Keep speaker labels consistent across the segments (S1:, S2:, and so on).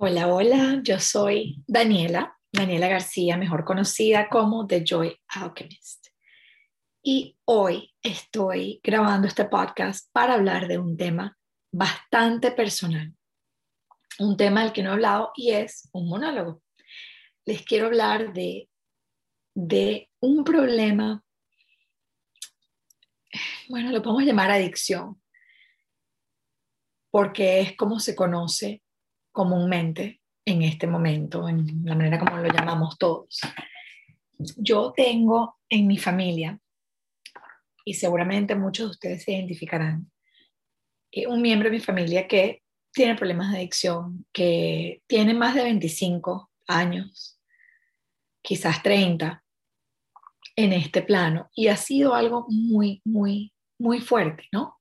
S1: Hola, hola, yo soy Daniela, Daniela García, mejor conocida como The Joy Alchemist. Y hoy estoy grabando este podcast para hablar de un tema bastante personal, un tema del que no he hablado y es un monólogo. Les quiero hablar de, de un problema, bueno, lo podemos llamar adicción, porque es como se conoce comúnmente en este momento, en la manera como lo llamamos todos. Yo tengo en mi familia, y seguramente muchos de ustedes se identificarán, eh, un miembro de mi familia que tiene problemas de adicción, que tiene más de 25 años, quizás 30, en este plano, y ha sido algo muy, muy, muy fuerte, ¿no?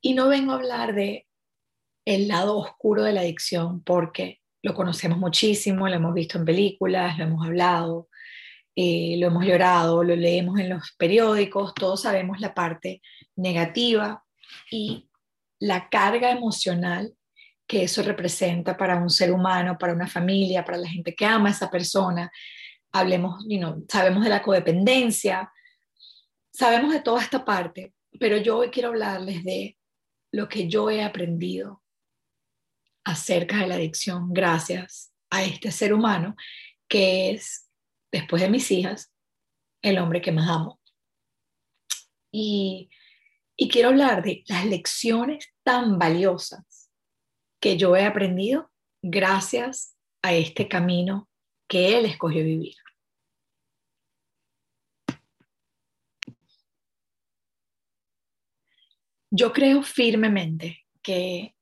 S1: Y no vengo a hablar de el lado oscuro de la adicción porque lo conocemos muchísimo, lo hemos visto en películas, lo hemos hablado, eh, lo hemos llorado, lo leemos en los periódicos, todos sabemos la parte negativa y la carga emocional que eso representa para un ser humano, para una familia, para la gente que ama a esa persona. Hablemos, you sabemos de la codependencia, sabemos de toda esta parte, pero yo hoy quiero hablarles de lo que yo he aprendido acerca de la adicción gracias a este ser humano que es, después de mis hijas, el hombre que más amo. Y, quiero hablar de las lecciones tan valiosas que yo he aprendido gracias a este camino que él escogió vivir. Yo creo firmemente que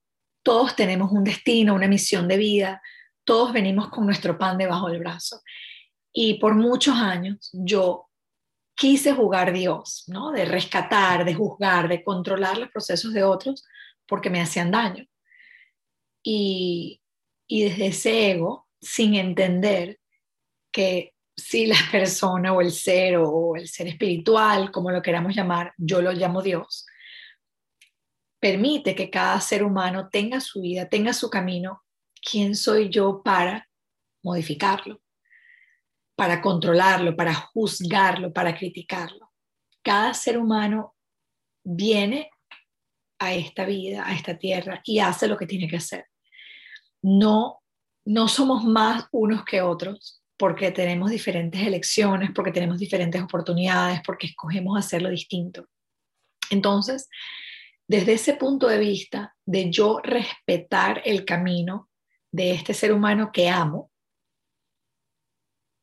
S1: todos tenemos un destino, una misión de vida, todos venimos con nuestro pan debajo del brazo. Y por muchos años yo quise jugar Dios, ¿no? De rescatar, de juzgar, de controlar los procesos de otros porque me hacían daño. Y, y desde ese ego, sin entender que si la persona o el ser o el ser espiritual, como lo queramos llamar, yo lo llamo Dios, permite que cada ser humano tenga su vida, tenga su camino, ¿quién soy yo para modificarlo? Para controlarlo, para juzgarlo, para criticarlo. Cada ser humano viene a esta vida, a esta tierra y hace lo que tiene que hacer. No, no somos más unos que otros porque tenemos diferentes elecciones, porque tenemos diferentes oportunidades, porque escogemos hacerlo distinto. Entonces, desde ese punto de vista de yo respetar el camino de este ser humano que amo,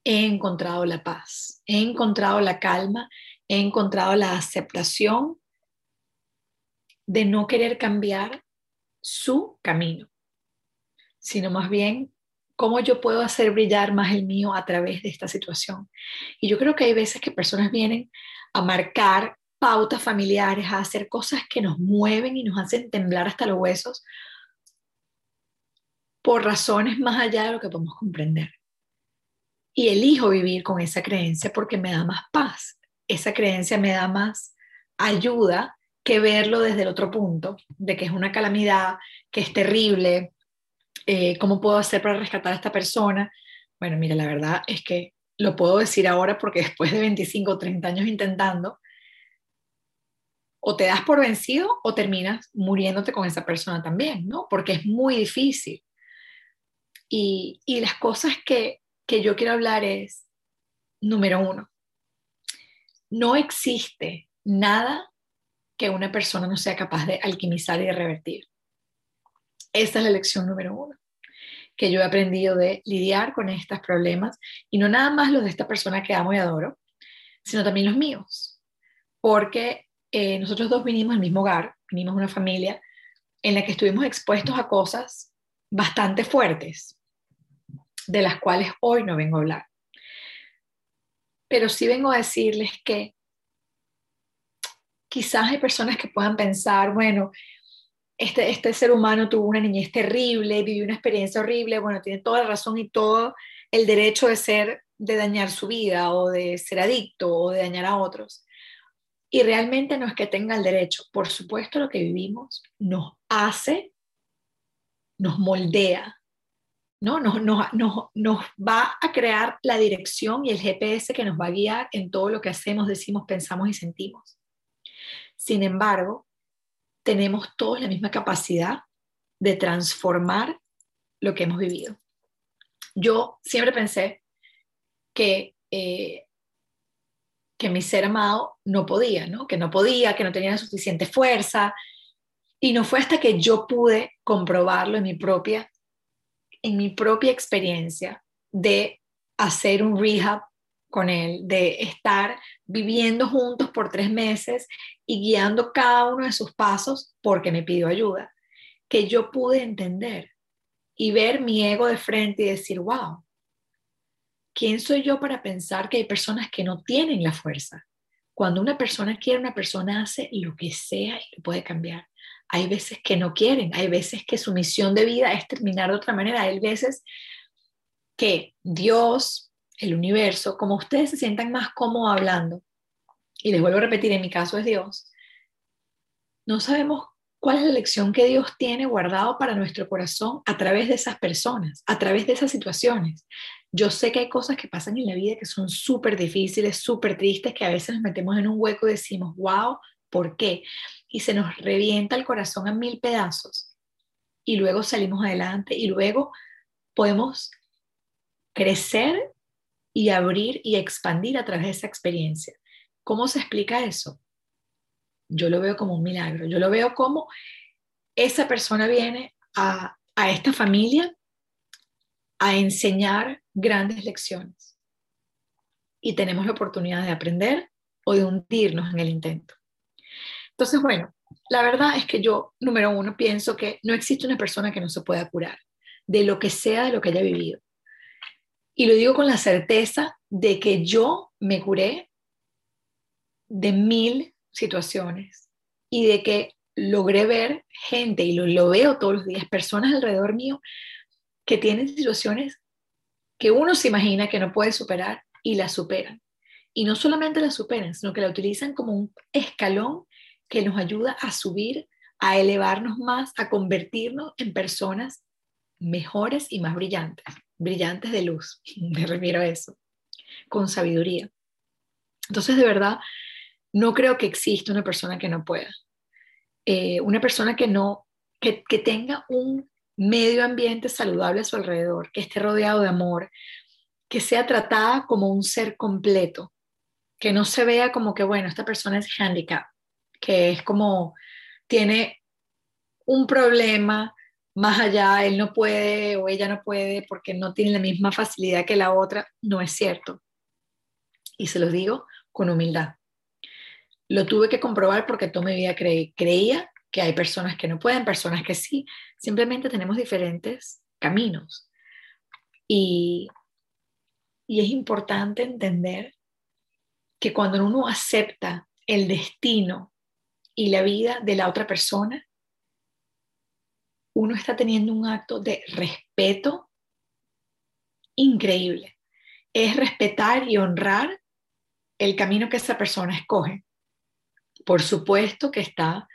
S1: he encontrado la paz, he encontrado la calma, he encontrado la aceptación de no querer cambiar su camino, sino más bien cómo yo puedo hacer brillar más el mío a través de esta situación. Y yo creo que hay veces que personas vienen a marcar pautas familiares, a hacer cosas que nos mueven y nos hacen temblar hasta los huesos por razones más allá de lo que podemos comprender. Y elijo vivir con esa creencia porque me da más paz. Esa creencia me da más ayuda que verlo desde el otro punto, de que es una calamidad, que es terrible, eh, cómo puedo hacer para rescatar a esta persona. Bueno, mira, la verdad es que lo puedo decir ahora porque después de 25 o 30 años intentando, o te das por vencido o terminas muriéndote con esa persona también, ¿no? Porque es muy difícil. Y, las cosas que, que yo quiero hablar es, número uno, no existe nada que una persona no sea capaz de alquimizar y de revertir. Esa es la lección número uno, que yo he aprendido de lidiar con estos problemas y no nada más los de esta persona que amo y adoro, sino también los míos, porque eh, nosotros dos vinimos del mismo hogar, vinimos de una familia en la que estuvimos expuestos a cosas bastante fuertes, de las cuales hoy no vengo a hablar. Pero sí vengo a decirles que quizás hay personas que puedan pensar, bueno, este, este ser humano tuvo una niñez terrible, vivió una experiencia horrible, bueno, tiene toda la razón y todo el derecho de ser, de dañar su vida o de ser adicto o de dañar a otros. Y realmente no es que tenga el derecho. Por supuesto, lo que vivimos nos hace, nos moldea, ¿no? Nos, nos, nos, nos, va a crear la dirección y el GPS que nos va a guiar en todo lo que hacemos, decimos, pensamos y sentimos. Sin embargo, tenemos todos la misma capacidad de transformar lo que hemos vivido. Yo siempre pensé que, eh, que mi ser amado no podía, ¿no? que no podía, que no tenía suficiente fuerza. Y no fue hasta que yo pude comprobarlo en mi propia en mi propia experiencia de hacer un rehab con él, de estar viviendo juntos por tres meses y guiando cada uno de sus pasos porque me pidió ayuda, que yo pude entender y ver mi ego de frente y decir, wow, ¿quién soy yo para pensar que hay personas que no tienen la fuerza? Cuando una persona quiere, una persona hace lo que sea y lo puede cambiar hay veces que no quieren, hay veces que su misión de vida es terminar de otra manera, hay veces que Dios, el universo, como ustedes se sientan más cómodos hablando, y les vuelvo a repetir, en mi caso es Dios, no sabemos cuál es la lección que Dios tiene guardado para nuestro corazón a través de esas personas, a través de esas situaciones. Yo sé que hay cosas que pasan en la vida que son súper difíciles, súper tristes, que a veces nos metemos en un hueco y decimos, wow, ¿por qué? y se nos revienta el corazón a mil pedazos y luego salimos adelante y luego podemos crecer y abrir y expandir a través de esa experiencia. ¿Cómo se explica eso? Yo lo veo como un milagro, yo lo veo como esa persona viene a, a esta familia a enseñar grandes lecciones y tenemos la oportunidad de aprender o de hundirnos en el intento. Entonces, bueno, la verdad es que yo, número uno, pienso que no existe una persona que no se pueda curar de lo que sea, de lo que haya vivido. Y lo digo con la certeza de que yo me curé de mil situaciones y de que logré ver gente, y lo, lo veo todos los días, personas alrededor mío que tienen situaciones que uno se imagina que no puede superar y la superan. Y no solamente la superan, sino que la utilizan como un escalón que nos ayuda a subir, a elevarnos más, a convertirnos en personas mejores y más brillantes, brillantes de luz, me refiero a eso, con sabiduría. Entonces, de verdad, no creo que exista una persona que no pueda. Eh, una persona que no, que, que tenga un medio ambiente saludable a su alrededor, que esté rodeado de amor, que sea tratada como un ser completo, que no se vea como que, bueno, esta persona es handicap, que es como tiene un problema más allá, él no puede o ella no puede porque no tiene la misma facilidad que la otra, no es cierto. Y se los digo con humildad. Lo tuve que comprobar porque toda mi vida creía que hay personas que no pueden, personas que sí, simplemente tenemos diferentes caminos. Y, y es importante entender que cuando uno acepta el destino y la vida de la otra persona, uno está teniendo un acto de respeto increíble. Es respetar y honrar el camino que esa persona escoge. Por supuesto que está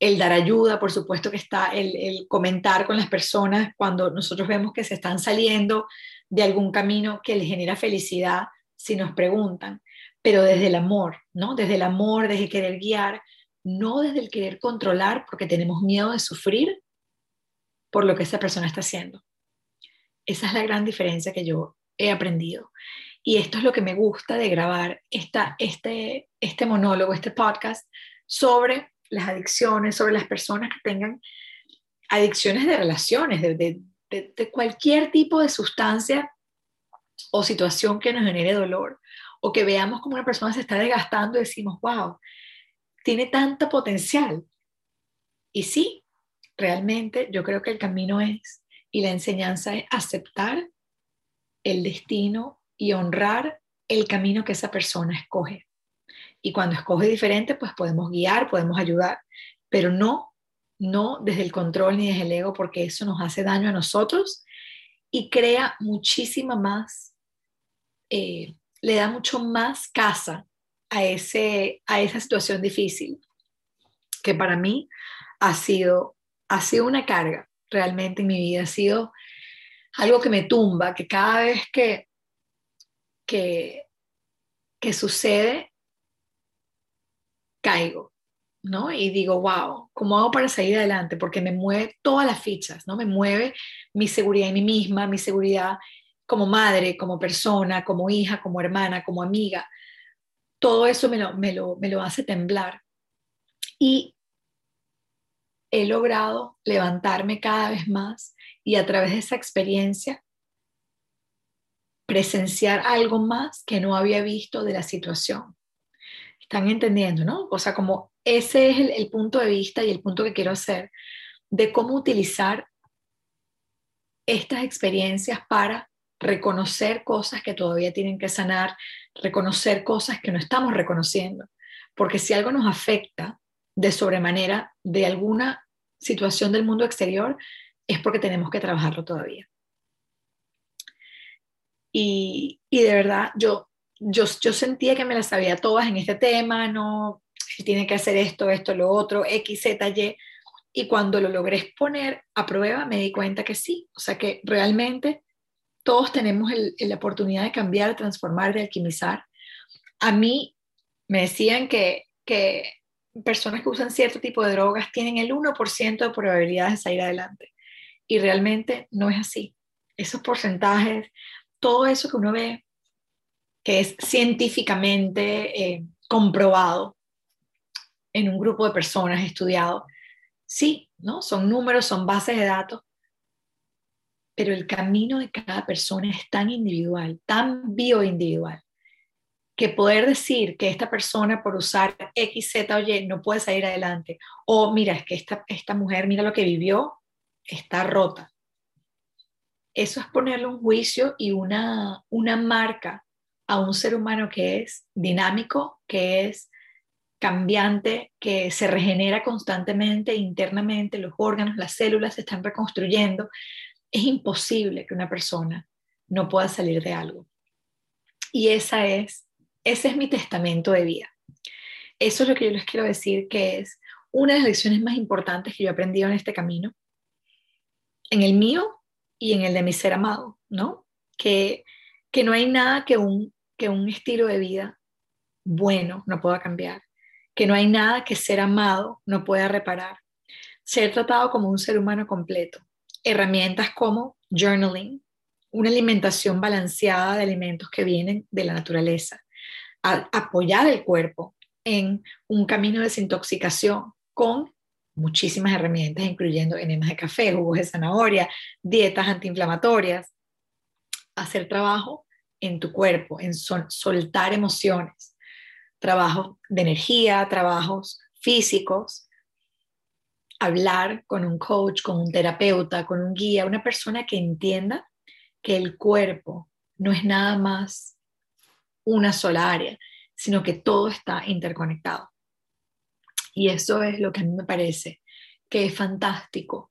S1: el dar ayuda, por supuesto que está el, el, comentar con las personas cuando nosotros vemos que se están saliendo de algún camino que les genera felicidad si nos preguntan, pero desde el amor, ¿no? Desde el amor, desde querer guiar, no desde el querer controlar porque tenemos miedo de sufrir por lo que esa persona está haciendo. Esa es la gran diferencia que yo he aprendido. Y esto es lo que me gusta de grabar esta, este, este monólogo, este podcast sobre las adicciones, sobre las personas que tengan adicciones de relaciones, de, cualquier tipo de sustancia o situación que nos genere dolor, o que veamos como una persona se está desgastando y decimos, wow, tiene tanto potencial. Y sí, realmente yo creo que el camino es, y la enseñanza es aceptar el destino y honrar el camino que esa persona escoge. Y cuando escoge diferente, pues podemos guiar, podemos ayudar, pero no, no desde el control ni desde el ego, porque eso nos hace daño a nosotros y crea muchísima más, eh, le da mucho más casa a, ese, a esa situación difícil, que para mí ha sido, ha sido una carga realmente en mi vida, ha sido, algo que me tumba, que cada vez que, que, que sucede, caigo, ¿no? Y digo, wow, ¿cómo hago para salir adelante? Porque me mueve todas las fichas, ¿no? Me mueve mi seguridad en mí misma, mi seguridad como madre, como persona, como hija, como hermana, como amiga. Todo eso me lo, me lo, me lo hace temblar. Y he logrado levantarme cada vez más y a través de esa experiencia presenciar algo más que no había visto de la situación. Están entendiendo, ¿no? O sea, como ese es el, punto de vista y el punto que quiero hacer de cómo utilizar estas experiencias para reconocer cosas que todavía tienen que sanar, reconocer cosas que no estamos reconociendo. Porque si algo nos afecta de sobremanera de alguna situación del mundo exterior, es porque tenemos que trabajarlo todavía. Y, de verdad, yo, yo, yo sentía que me las sabía todas en este tema, no, tiene que hacer esto, esto, lo otro, X, Z, Y. Y cuando lo logré exponer a prueba, me di cuenta que sí, o sea que realmente todos tenemos la oportunidad de cambiar, de transformar, de alquimizar. A mí me decían que, que personas que usan cierto tipo de drogas tienen el 1% de probabilidades de salir adelante. Y realmente no es así. Esos porcentajes, todo eso que uno ve, que es científicamente eh, comprobado en un grupo de personas estudiado, sí, ¿no? Son números, son bases de datos, pero el camino de cada persona es tan individual, tan bioindividual, que poder decir que esta persona por usar X, Z o Y no puede salir adelante, o mira, es que esta, esta mujer, mira lo que vivió, está rota. Eso es ponerle un juicio y una, una marca a un ser humano que es dinámico, que es cambiante, que se regenera constantemente internamente, los órganos, las células se están reconstruyendo. Es imposible que una persona no pueda salir de algo. Y esa es ese es mi testamento de vida. Eso es lo que yo les quiero decir, que es una de las lecciones más importantes que yo he aprendido en este camino, en el mío y en el de mi ser amado, ¿no? Que, que no hay nada que un, que un estilo de vida bueno no pueda cambiar, que no hay nada que ser amado no pueda reparar, ser tratado como un ser humano completo, herramientas como journaling, una alimentación balanceada de alimentos que vienen de la naturaleza, apoyar el cuerpo en un camino de desintoxicación con muchísimas herramientas, incluyendo enemas de café, jugos de zanahoria, dietas antiinflamatorias, hacer trabajo en tu cuerpo, en soltar emociones, trabajo de energía, trabajos físicos, hablar con un coach, con un terapeuta, con un guía, una persona que entienda que el cuerpo no es nada más una sola área, sino que todo está interconectado. Y eso es lo que a mí me parece que es fantástico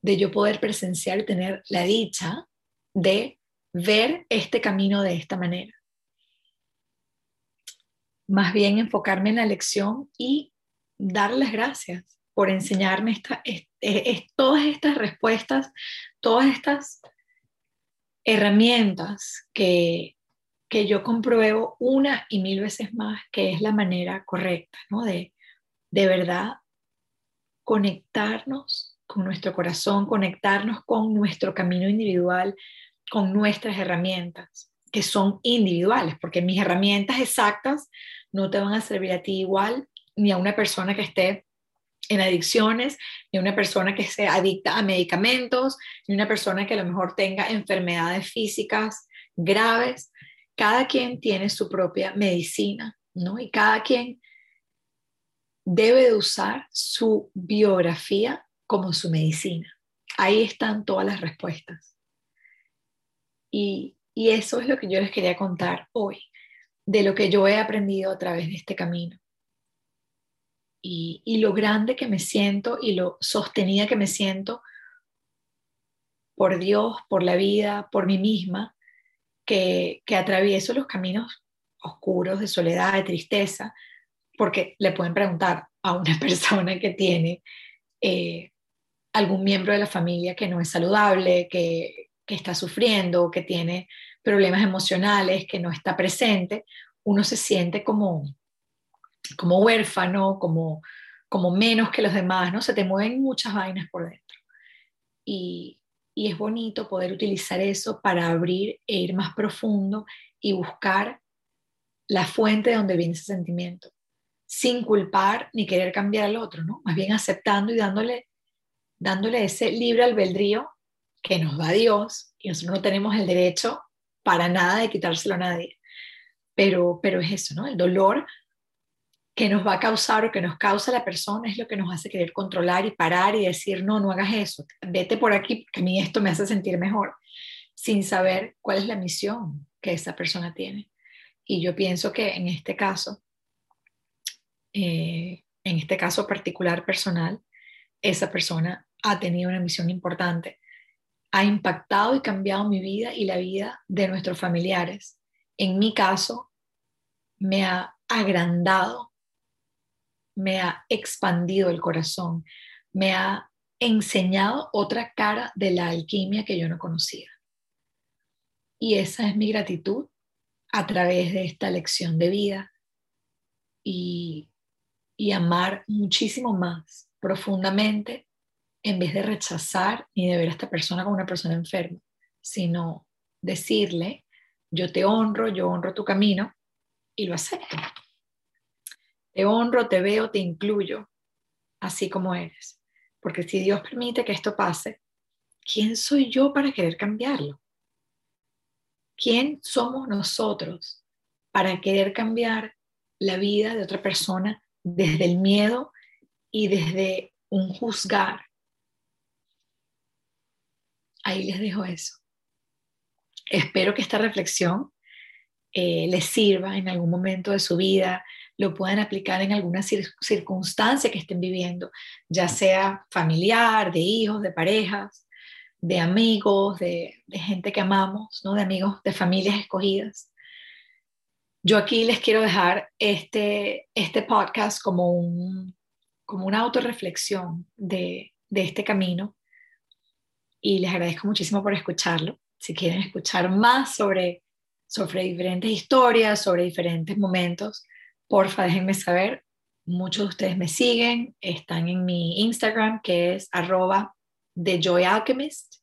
S1: de yo poder presenciar y tener la dicha de ver este camino de esta manera. Más bien enfocarme en la lección y dar las gracias por enseñarme todas estas respuestas, todas estas herramientas que, que yo compruebo una y mil veces más que es la manera correcta, ¿no? De, de verdad conectarnos con nuestro corazón, conectarnos con nuestro camino individual, con nuestras herramientas, que son individuales, porque mis herramientas exactas no te van a servir a ti igual, ni a una persona que esté en adicciones, ni a una persona que sea adicta a medicamentos, ni a una persona que a lo mejor tenga enfermedades físicas graves cada quien tiene su propia medicina, ¿no? Y cada quien debe de usar su biografía como su medicina. Ahí están todas las respuestas. Y, eso es lo que yo les quería contar hoy, de lo que yo he aprendido a través de este camino. Y, lo grande que me siento y lo sostenida que me siento por Dios, por la vida, por mí misma, que, atravieso los caminos oscuros de soledad, de tristeza, porque le pueden preguntar a una persona que tiene eh, algún miembro de la familia que no es saludable, que, que está sufriendo, que tiene problemas emocionales, que no está presente, uno se siente como, como huérfano, como, como menos que los demás, ¿no? Se te mueven muchas vainas por dentro. Y, y es bonito poder utilizar eso para abrir e ir más profundo y buscar la fuente de donde viene ese sentimiento, sin culpar ni querer cambiar al otro, ¿no? Más bien aceptando y dándole, dándole ese libre albedrío que nos da Dios y nosotros no tenemos el derecho para nada de quitárselo a nadie. Pero, pero es eso, ¿no? El dolor que nos va a causar o que nos causa la persona es lo que nos hace querer controlar y parar y decir, no, no hagas eso, vete por aquí, porque a mí esto me hace sentir mejor, sin saber cuál es la misión que esa persona tiene. Y yo pienso que en este caso, eh, en este caso particular personal, esa persona ha tenido una misión importante ha impactado y cambiado mi vida y la vida de nuestros familiares. En mi caso, me ha agrandado, me ha expandido el corazón, me ha enseñado otra cara de la alquimia que yo no conocía. Y esa es mi gratitud a través de esta lección de vida y, amar muchísimo más profundamente en vez de rechazar ni de ver a esta persona como una persona enferma, sino decirle, yo te honro, yo honro tu camino y lo acepto. Te honro, te veo, te incluyo, así como eres. Porque si Dios permite que esto pase, ¿quién soy yo para querer cambiarlo? ¿Quién somos nosotros para querer cambiar la vida de otra persona desde el miedo y desde un juzgar ahí les dejo eso. Espero que esta reflexión eh, les sirva en algún momento de su vida, lo puedan aplicar en alguna circunstancia que estén viviendo, ya sea familiar, de hijos, de parejas, de amigos, de, gente que amamos, ¿no? de amigos, de familias escogidas. Yo aquí les quiero dejar este, este podcast como, un, como una autorreflexión de, de este camino y les agradezco muchísimo por escucharlo. Si quieren escuchar más sobre, sobre diferentes historias, sobre diferentes momentos, porfa déjenme saber. Muchos de ustedes me siguen, están en mi Instagram que es arroba de.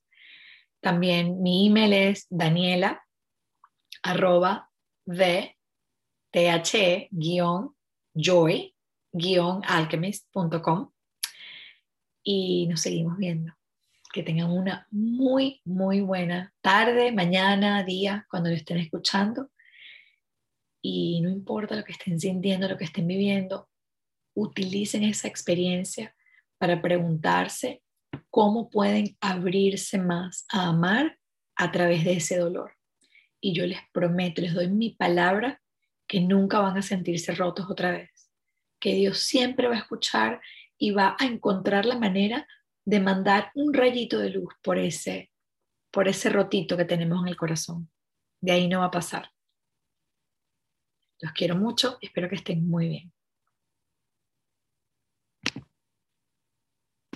S1: También mi email es daniela arroba the joy alchemist.com y nos seguimos viendo que tengan una muy, muy buena tarde, mañana, día, cuando lo estén escuchando. Y no importa lo que estén sintiendo, lo que estén viviendo, utilicen esa experiencia para preguntarse cómo pueden abrirse más a amar a través de ese dolor. Y yo les prometo, les doy mi palabra, que nunca van a sentirse rotos otra vez, que Dios siempre va a escuchar y va a encontrar la manera de mandar un rayito de luz por ese, por ese rotito que tenemos en el corazón. De ahí no va a pasar. Los quiero mucho, espero que estén muy bien.